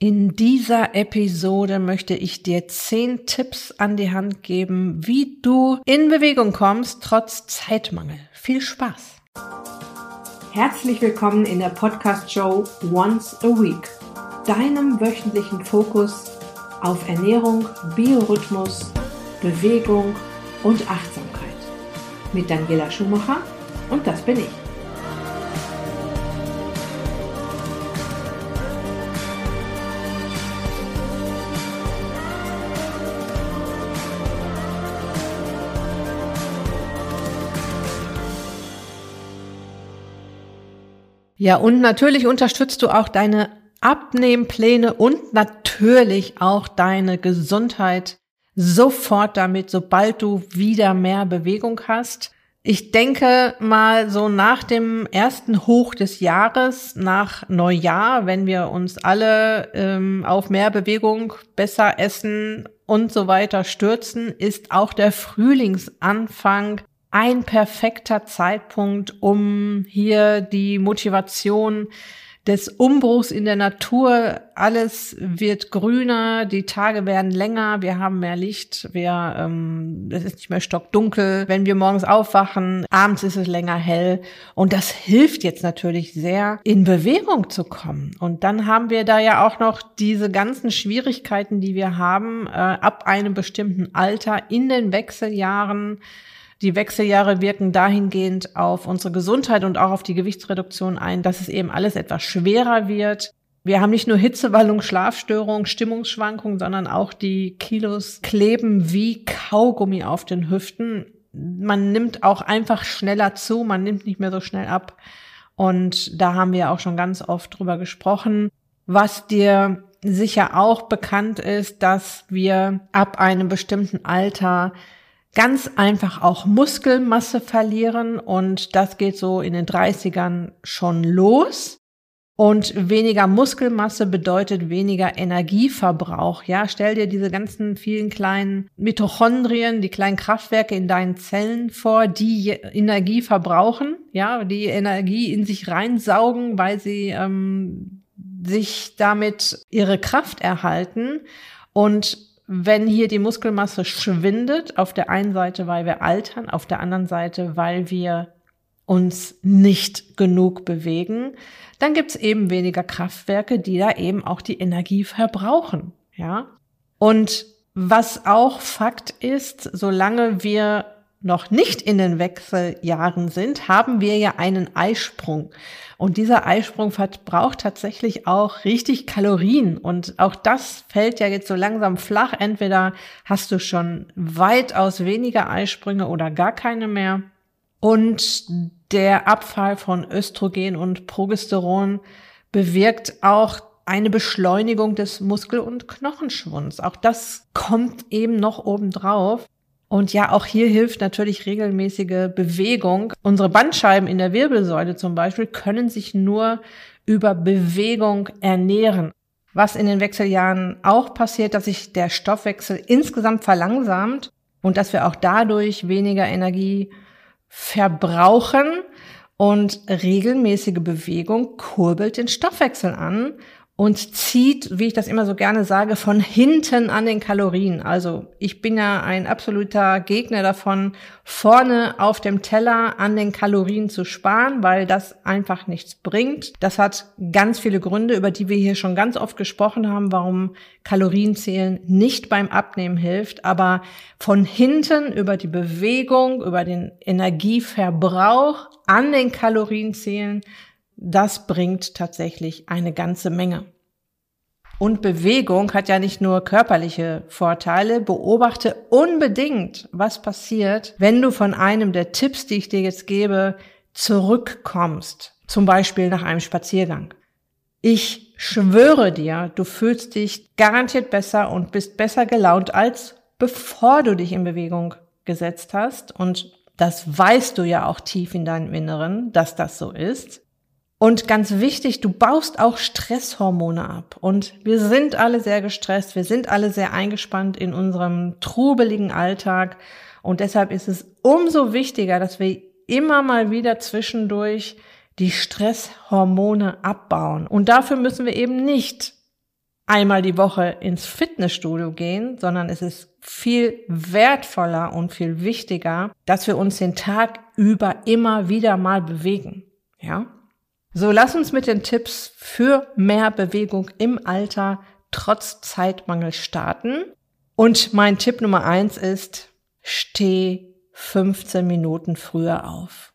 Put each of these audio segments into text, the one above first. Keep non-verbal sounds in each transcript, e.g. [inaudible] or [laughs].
In dieser Episode möchte ich dir zehn Tipps an die Hand geben, wie du in Bewegung kommst, trotz Zeitmangel. Viel Spaß! Herzlich willkommen in der Podcast-Show Once a Week, deinem wöchentlichen Fokus auf Ernährung, Biorhythmus, Bewegung und Achtsamkeit. Mit Daniela Schumacher und das bin ich. Ja, und natürlich unterstützt du auch deine Abnehmpläne und natürlich auch deine Gesundheit sofort damit, sobald du wieder mehr Bewegung hast. Ich denke mal so nach dem ersten Hoch des Jahres, nach Neujahr, wenn wir uns alle ähm, auf mehr Bewegung, besser essen und so weiter stürzen, ist auch der Frühlingsanfang ein perfekter Zeitpunkt, um hier die Motivation des Umbruchs in der Natur. Alles wird grüner, die Tage werden länger, wir haben mehr Licht, wir, ähm, es ist nicht mehr stockdunkel. Wenn wir morgens aufwachen, abends ist es länger hell. Und das hilft jetzt natürlich sehr, in Bewegung zu kommen. Und dann haben wir da ja auch noch diese ganzen Schwierigkeiten, die wir haben, äh, ab einem bestimmten Alter in den Wechseljahren die Wechseljahre wirken dahingehend auf unsere Gesundheit und auch auf die Gewichtsreduktion ein, dass es eben alles etwas schwerer wird. Wir haben nicht nur Hitzewallung, Schlafstörung, Stimmungsschwankungen, sondern auch die Kilos kleben wie Kaugummi auf den Hüften. Man nimmt auch einfach schneller zu, man nimmt nicht mehr so schnell ab. Und da haben wir auch schon ganz oft drüber gesprochen. Was dir sicher auch bekannt ist, dass wir ab einem bestimmten Alter ganz einfach auch Muskelmasse verlieren und das geht so in den 30ern schon los. Und weniger Muskelmasse bedeutet weniger Energieverbrauch. Ja, stell dir diese ganzen vielen kleinen Mitochondrien, die kleinen Kraftwerke in deinen Zellen vor, die Energie verbrauchen, ja, die Energie in sich reinsaugen, weil sie ähm, sich damit ihre Kraft erhalten. Und wenn hier die Muskelmasse schwindet, auf der einen Seite, weil wir altern, auf der anderen Seite, weil wir uns nicht genug bewegen, dann gibt's eben weniger Kraftwerke, die da eben auch die Energie verbrauchen. Ja. Und was auch Fakt ist, solange wir noch nicht in den Wechseljahren sind, haben wir ja einen Eisprung. Und dieser Eisprung verbraucht tatsächlich auch richtig Kalorien. Und auch das fällt ja jetzt so langsam flach. Entweder hast du schon weitaus weniger Eisprünge oder gar keine mehr. Und der Abfall von Östrogen und Progesteron bewirkt auch eine Beschleunigung des Muskel- und Knochenschwunds. Auch das kommt eben noch obendrauf. Und ja, auch hier hilft natürlich regelmäßige Bewegung. Unsere Bandscheiben in der Wirbelsäule zum Beispiel können sich nur über Bewegung ernähren. Was in den Wechseljahren auch passiert, dass sich der Stoffwechsel insgesamt verlangsamt und dass wir auch dadurch weniger Energie verbrauchen. Und regelmäßige Bewegung kurbelt den Stoffwechsel an und zieht, wie ich das immer so gerne sage, von hinten an den Kalorien. Also ich bin ja ein absoluter Gegner davon, vorne auf dem Teller an den Kalorien zu sparen, weil das einfach nichts bringt. Das hat ganz viele Gründe, über die wir hier schon ganz oft gesprochen haben, warum Kalorienzählen nicht beim Abnehmen hilft. Aber von hinten über die Bewegung, über den Energieverbrauch an den Kalorienzählen das bringt tatsächlich eine ganze Menge. Und Bewegung hat ja nicht nur körperliche Vorteile. Beobachte unbedingt, was passiert, wenn du von einem der Tipps, die ich dir jetzt gebe, zurückkommst. Zum Beispiel nach einem Spaziergang. Ich schwöre dir, du fühlst dich garantiert besser und bist besser gelaunt als bevor du dich in Bewegung gesetzt hast. Und das weißt du ja auch tief in deinem Inneren, dass das so ist. Und ganz wichtig, du baust auch Stresshormone ab. Und wir sind alle sehr gestresst, wir sind alle sehr eingespannt in unserem trubeligen Alltag. Und deshalb ist es umso wichtiger, dass wir immer mal wieder zwischendurch die Stresshormone abbauen. Und dafür müssen wir eben nicht einmal die Woche ins Fitnessstudio gehen, sondern es ist viel wertvoller und viel wichtiger, dass wir uns den Tag über immer wieder mal bewegen. Ja? So, lass uns mit den Tipps für mehr Bewegung im Alter trotz Zeitmangel starten. Und mein Tipp Nummer eins ist, steh 15 Minuten früher auf.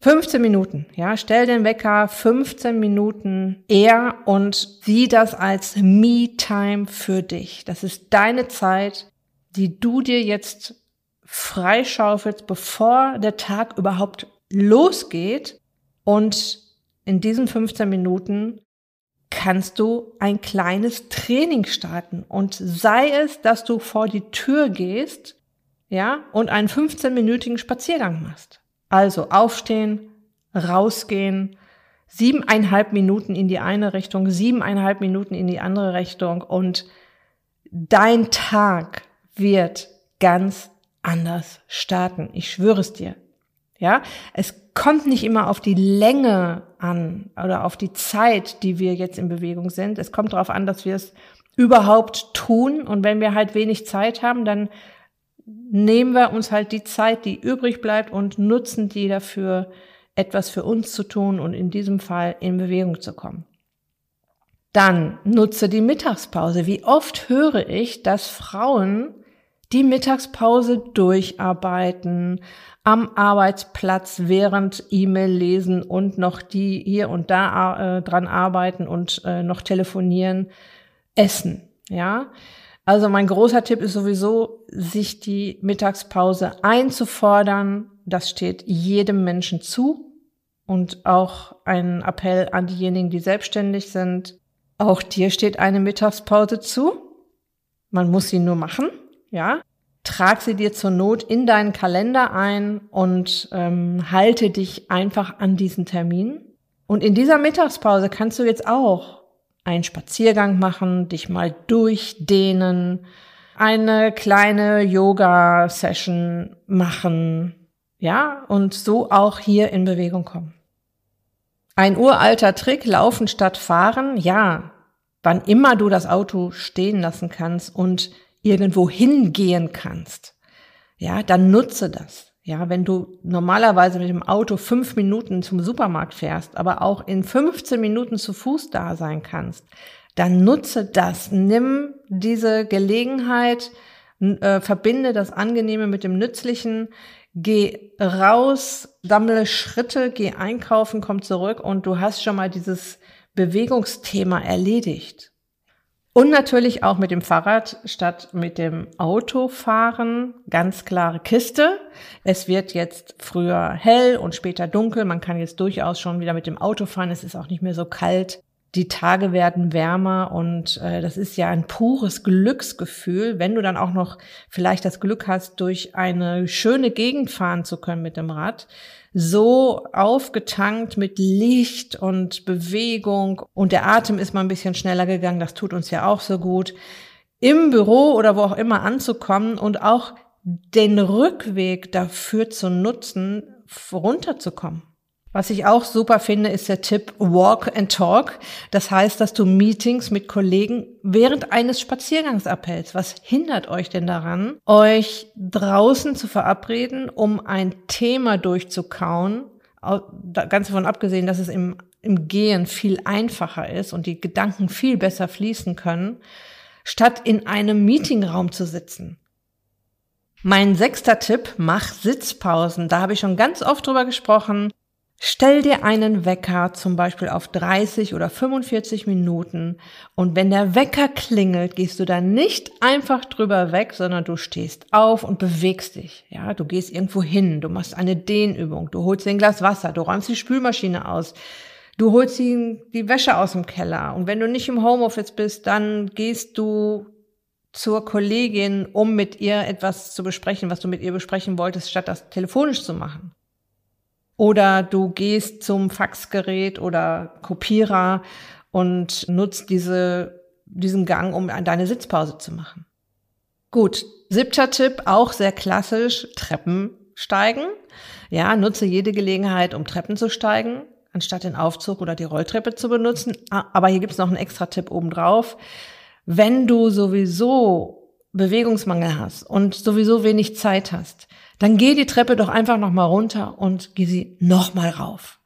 15 Minuten, ja, stell den Wecker 15 Minuten eher und sieh das als Me-Time für dich. Das ist deine Zeit, die du dir jetzt freischaufelst, bevor der Tag überhaupt losgeht. Und in diesen 15 Minuten kannst du ein kleines Training starten. Und sei es, dass du vor die Tür gehst, ja, und einen 15-minütigen Spaziergang machst. Also aufstehen, rausgehen, siebeneinhalb Minuten in die eine Richtung, siebeneinhalb Minuten in die andere Richtung und dein Tag wird ganz anders starten. Ich schwöre es dir. Ja, es kommt nicht immer auf die Länge an oder auf die Zeit, die wir jetzt in Bewegung sind. Es kommt darauf an, dass wir es überhaupt tun. Und wenn wir halt wenig Zeit haben, dann nehmen wir uns halt die Zeit, die übrig bleibt und nutzen die dafür, etwas für uns zu tun und in diesem Fall in Bewegung zu kommen. Dann nutze die Mittagspause. Wie oft höre ich, dass Frauen die Mittagspause durcharbeiten, am Arbeitsplatz während E-Mail lesen und noch die hier und da äh, dran arbeiten und äh, noch telefonieren, essen. Ja, also mein großer Tipp ist sowieso, sich die Mittagspause einzufordern. Das steht jedem Menschen zu. Und auch ein Appell an diejenigen, die selbstständig sind. Auch dir steht eine Mittagspause zu. Man muss sie nur machen, ja. Trag sie dir zur Not in deinen Kalender ein und ähm, halte dich einfach an diesen Termin. Und in dieser Mittagspause kannst du jetzt auch einen Spaziergang machen, dich mal durchdehnen, eine kleine Yoga-Session machen, ja, und so auch hier in Bewegung kommen. Ein uralter Trick, laufen statt fahren, ja, wann immer du das Auto stehen lassen kannst und irgendwo hingehen kannst, ja, dann nutze das. Ja, wenn du normalerweise mit dem Auto fünf Minuten zum Supermarkt fährst, aber auch in 15 Minuten zu Fuß da sein kannst, dann nutze das. Nimm diese Gelegenheit, äh, verbinde das Angenehme mit dem Nützlichen, geh raus, sammle Schritte, geh einkaufen, komm zurück und du hast schon mal dieses Bewegungsthema erledigt. Und natürlich auch mit dem Fahrrad statt mit dem Auto fahren. Ganz klare Kiste. Es wird jetzt früher hell und später dunkel. Man kann jetzt durchaus schon wieder mit dem Auto fahren. Es ist auch nicht mehr so kalt. Die Tage werden wärmer und äh, das ist ja ein pures Glücksgefühl, wenn du dann auch noch vielleicht das Glück hast, durch eine schöne Gegend fahren zu können mit dem Rad so aufgetankt mit Licht und Bewegung und der Atem ist mal ein bisschen schneller gegangen, das tut uns ja auch so gut, im Büro oder wo auch immer anzukommen und auch den Rückweg dafür zu nutzen, runterzukommen. Was ich auch super finde, ist der Tipp Walk and Talk. Das heißt, dass du Meetings mit Kollegen während eines Spaziergangs abhältst. Was hindert euch denn daran, euch draußen zu verabreden, um ein Thema durchzukauen? Ganz davon abgesehen, dass es im, im Gehen viel einfacher ist und die Gedanken viel besser fließen können, statt in einem Meetingraum zu sitzen. Mein sechster Tipp, mach Sitzpausen. Da habe ich schon ganz oft drüber gesprochen. Stell dir einen Wecker zum Beispiel auf 30 oder 45 Minuten und wenn der Wecker klingelt, gehst du dann nicht einfach drüber weg, sondern du stehst auf und bewegst dich. Ja, du gehst irgendwo hin, du machst eine Dehnübung, du holst dir ein Glas Wasser, du räumst die Spülmaschine aus, du holst die, die Wäsche aus dem Keller und wenn du nicht im Homeoffice bist, dann gehst du zur Kollegin, um mit ihr etwas zu besprechen, was du mit ihr besprechen wolltest, statt das telefonisch zu machen. Oder du gehst zum Faxgerät oder Kopierer und nutzt diese, diesen Gang, um deine Sitzpause zu machen. Gut, siebter Tipp, auch sehr klassisch, Treppen steigen. Ja, nutze jede Gelegenheit, um Treppen zu steigen, anstatt den Aufzug oder die Rolltreppe zu benutzen. Aber hier gibt's noch einen extra Tipp obendrauf. wenn du sowieso Bewegungsmangel hast und sowieso wenig Zeit hast, dann geh die Treppe doch einfach nochmal runter und geh sie nochmal rauf.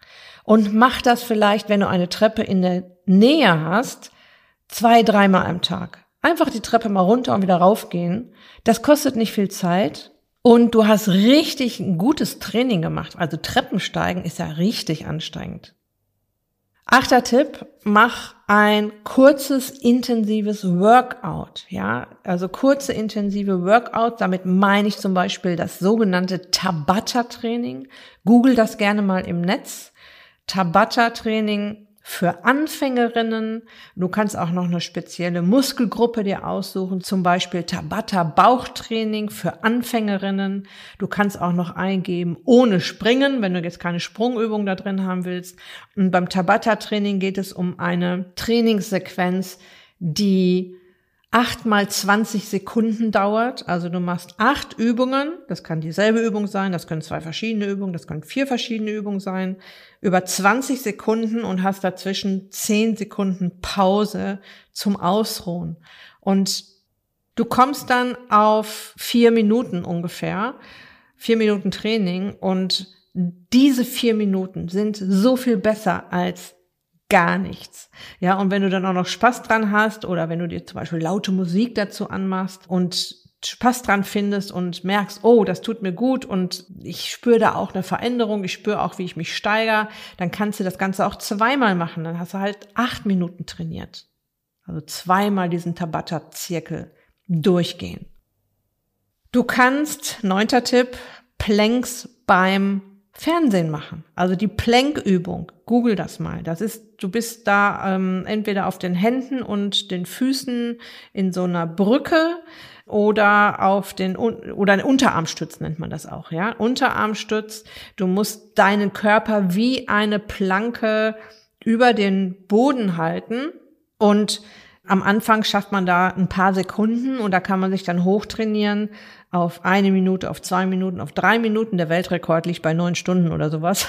Und mach das vielleicht, wenn du eine Treppe in der Nähe hast, zwei, dreimal am Tag. Einfach die Treppe mal runter und wieder raufgehen. Das kostet nicht viel Zeit. Und du hast richtig ein gutes Training gemacht. Also Treppensteigen ist ja richtig anstrengend. Achter Tipp, mach ein kurzes, intensives Workout. Ja, also kurze, intensive Workout. Damit meine ich zum Beispiel das sogenannte Tabata-Training. Google das gerne mal im Netz. Tabata-Training für Anfängerinnen. Du kannst auch noch eine spezielle Muskelgruppe dir aussuchen, zum Beispiel Tabata Bauchtraining für Anfängerinnen. Du kannst auch noch eingeben ohne Springen, wenn du jetzt keine Sprungübung da drin haben willst. Und beim Tabata Training geht es um eine Trainingssequenz, die acht mal 20 Sekunden dauert. Also du machst acht Übungen. Das kann dieselbe Übung sein. Das können zwei verschiedene Übungen. Das können vier verschiedene Übungen sein. Über 20 Sekunden und hast dazwischen zehn Sekunden Pause zum Ausruhen. Und du kommst dann auf vier Minuten ungefähr. Vier Minuten Training und diese vier Minuten sind so viel besser als gar nichts. Ja, und wenn du dann auch noch Spaß dran hast oder wenn du dir zum Beispiel laute Musik dazu anmachst und Spaß dran findest und merkst, oh, das tut mir gut und ich spüre da auch eine Veränderung, ich spüre auch, wie ich mich steigere, dann kannst du das Ganze auch zweimal machen. Dann hast du halt acht Minuten trainiert. Also zweimal diesen Tabata-Zirkel durchgehen. Du kannst, neunter Tipp, Planks beim Fernsehen machen. Also die Plankübung. Google das mal. Das ist, du bist da ähm, entweder auf den Händen und den Füßen in so einer Brücke oder auf den oder ein Unterarmstütz nennt man das auch, ja? Unterarmstütz. Du musst deinen Körper wie eine Planke über den Boden halten und am Anfang schafft man da ein paar Sekunden und da kann man sich dann hochtrainieren auf eine Minute, auf zwei Minuten, auf drei Minuten. Der Weltrekord liegt bei neun Stunden oder sowas.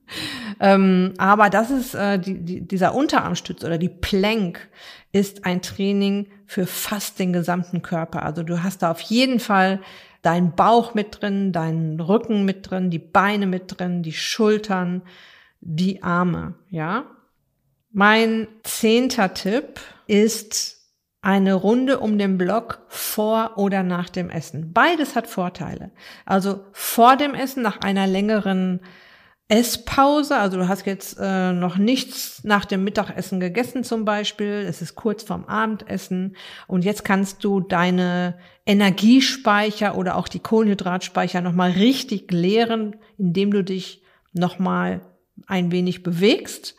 [laughs] ähm, aber das ist äh, die, die, dieser Unterarmstütz oder die Plank ist ein Training für fast den gesamten Körper. Also du hast da auf jeden Fall deinen Bauch mit drin, deinen Rücken mit drin, die Beine mit drin, die Schultern, die Arme, ja. Mein zehnter Tipp ist eine Runde um den Block vor oder nach dem Essen. Beides hat Vorteile. Also vor dem Essen nach einer längeren Esspause, also du hast jetzt äh, noch nichts nach dem Mittagessen gegessen zum Beispiel, es ist kurz vorm Abendessen und jetzt kannst du deine Energiespeicher oder auch die Kohlenhydratspeicher nochmal richtig leeren, indem du dich nochmal ein wenig bewegst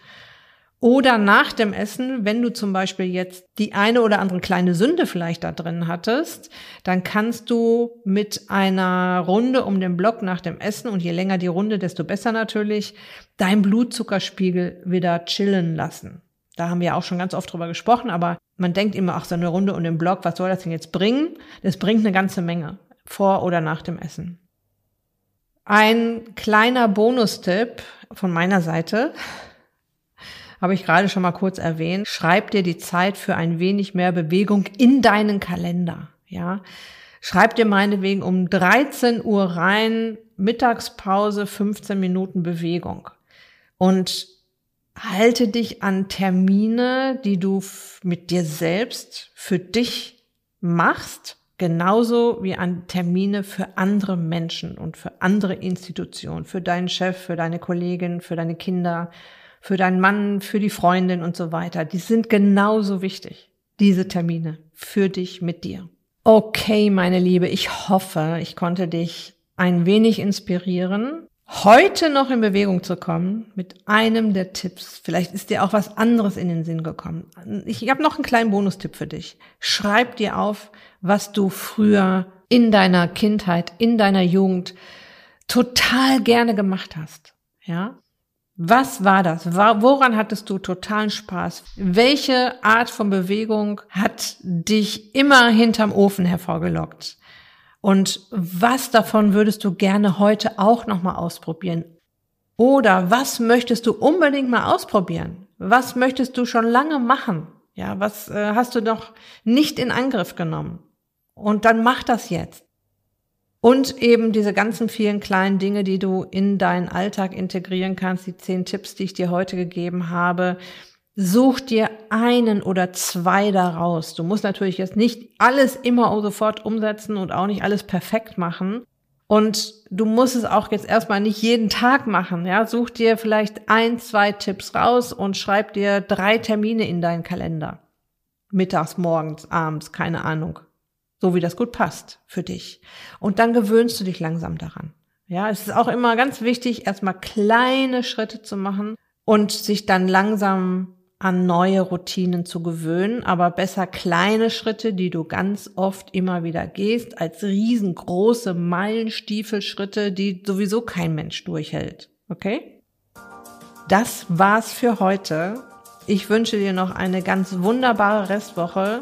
oder nach dem Essen, wenn du zum Beispiel jetzt die eine oder andere kleine Sünde vielleicht da drin hattest, dann kannst du mit einer Runde um den Block nach dem Essen und je länger die Runde, desto besser natürlich, dein Blutzuckerspiegel wieder chillen lassen. Da haben wir auch schon ganz oft drüber gesprochen, aber man denkt immer, ach, so eine Runde um den Block, was soll das denn jetzt bringen? Das bringt eine ganze Menge vor oder nach dem Essen. Ein kleiner Bonustipp von meiner Seite habe ich gerade schon mal kurz erwähnt. Schreib dir die Zeit für ein wenig mehr Bewegung in deinen Kalender. Ja, schreib dir meinetwegen um 13 Uhr rein, Mittagspause, 15 Minuten Bewegung. Und halte dich an Termine, die du mit dir selbst für dich machst, genauso wie an Termine für andere Menschen und für andere Institutionen, für deinen Chef, für deine Kollegin, für deine Kinder, für deinen Mann, für die Freundin und so weiter. Die sind genauso wichtig, diese Termine, für dich, mit dir. Okay, meine Liebe, ich hoffe, ich konnte dich ein wenig inspirieren, heute noch in Bewegung zu kommen mit einem der Tipps. Vielleicht ist dir auch was anderes in den Sinn gekommen. Ich habe noch einen kleinen Bonustipp für dich. Schreib dir auf, was du früher in deiner Kindheit, in deiner Jugend total gerne gemacht hast. Ja? Was war das? Woran hattest du totalen Spaß? Welche Art von Bewegung hat dich immer hinterm Ofen hervorgelockt? Und was davon würdest du gerne heute auch nochmal ausprobieren? Oder was möchtest du unbedingt mal ausprobieren? Was möchtest du schon lange machen? Ja, was äh, hast du noch nicht in Angriff genommen? Und dann mach das jetzt. Und eben diese ganzen vielen kleinen Dinge, die du in deinen Alltag integrieren kannst, die zehn Tipps, die ich dir heute gegeben habe. Such dir einen oder zwei daraus. Du musst natürlich jetzt nicht alles immer sofort umsetzen und auch nicht alles perfekt machen. Und du musst es auch jetzt erstmal nicht jeden Tag machen. Ja, such dir vielleicht ein, zwei Tipps raus und schreib dir drei Termine in deinen Kalender. Mittags, morgens, abends, keine Ahnung so wie das gut passt für dich. Und dann gewöhnst du dich langsam daran. Ja, es ist auch immer ganz wichtig, erstmal kleine Schritte zu machen und sich dann langsam an neue Routinen zu gewöhnen, aber besser kleine Schritte, die du ganz oft immer wieder gehst, als riesengroße Meilenstiefelschritte, die sowieso kein Mensch durchhält. Okay? Das war's für heute. Ich wünsche dir noch eine ganz wunderbare Restwoche.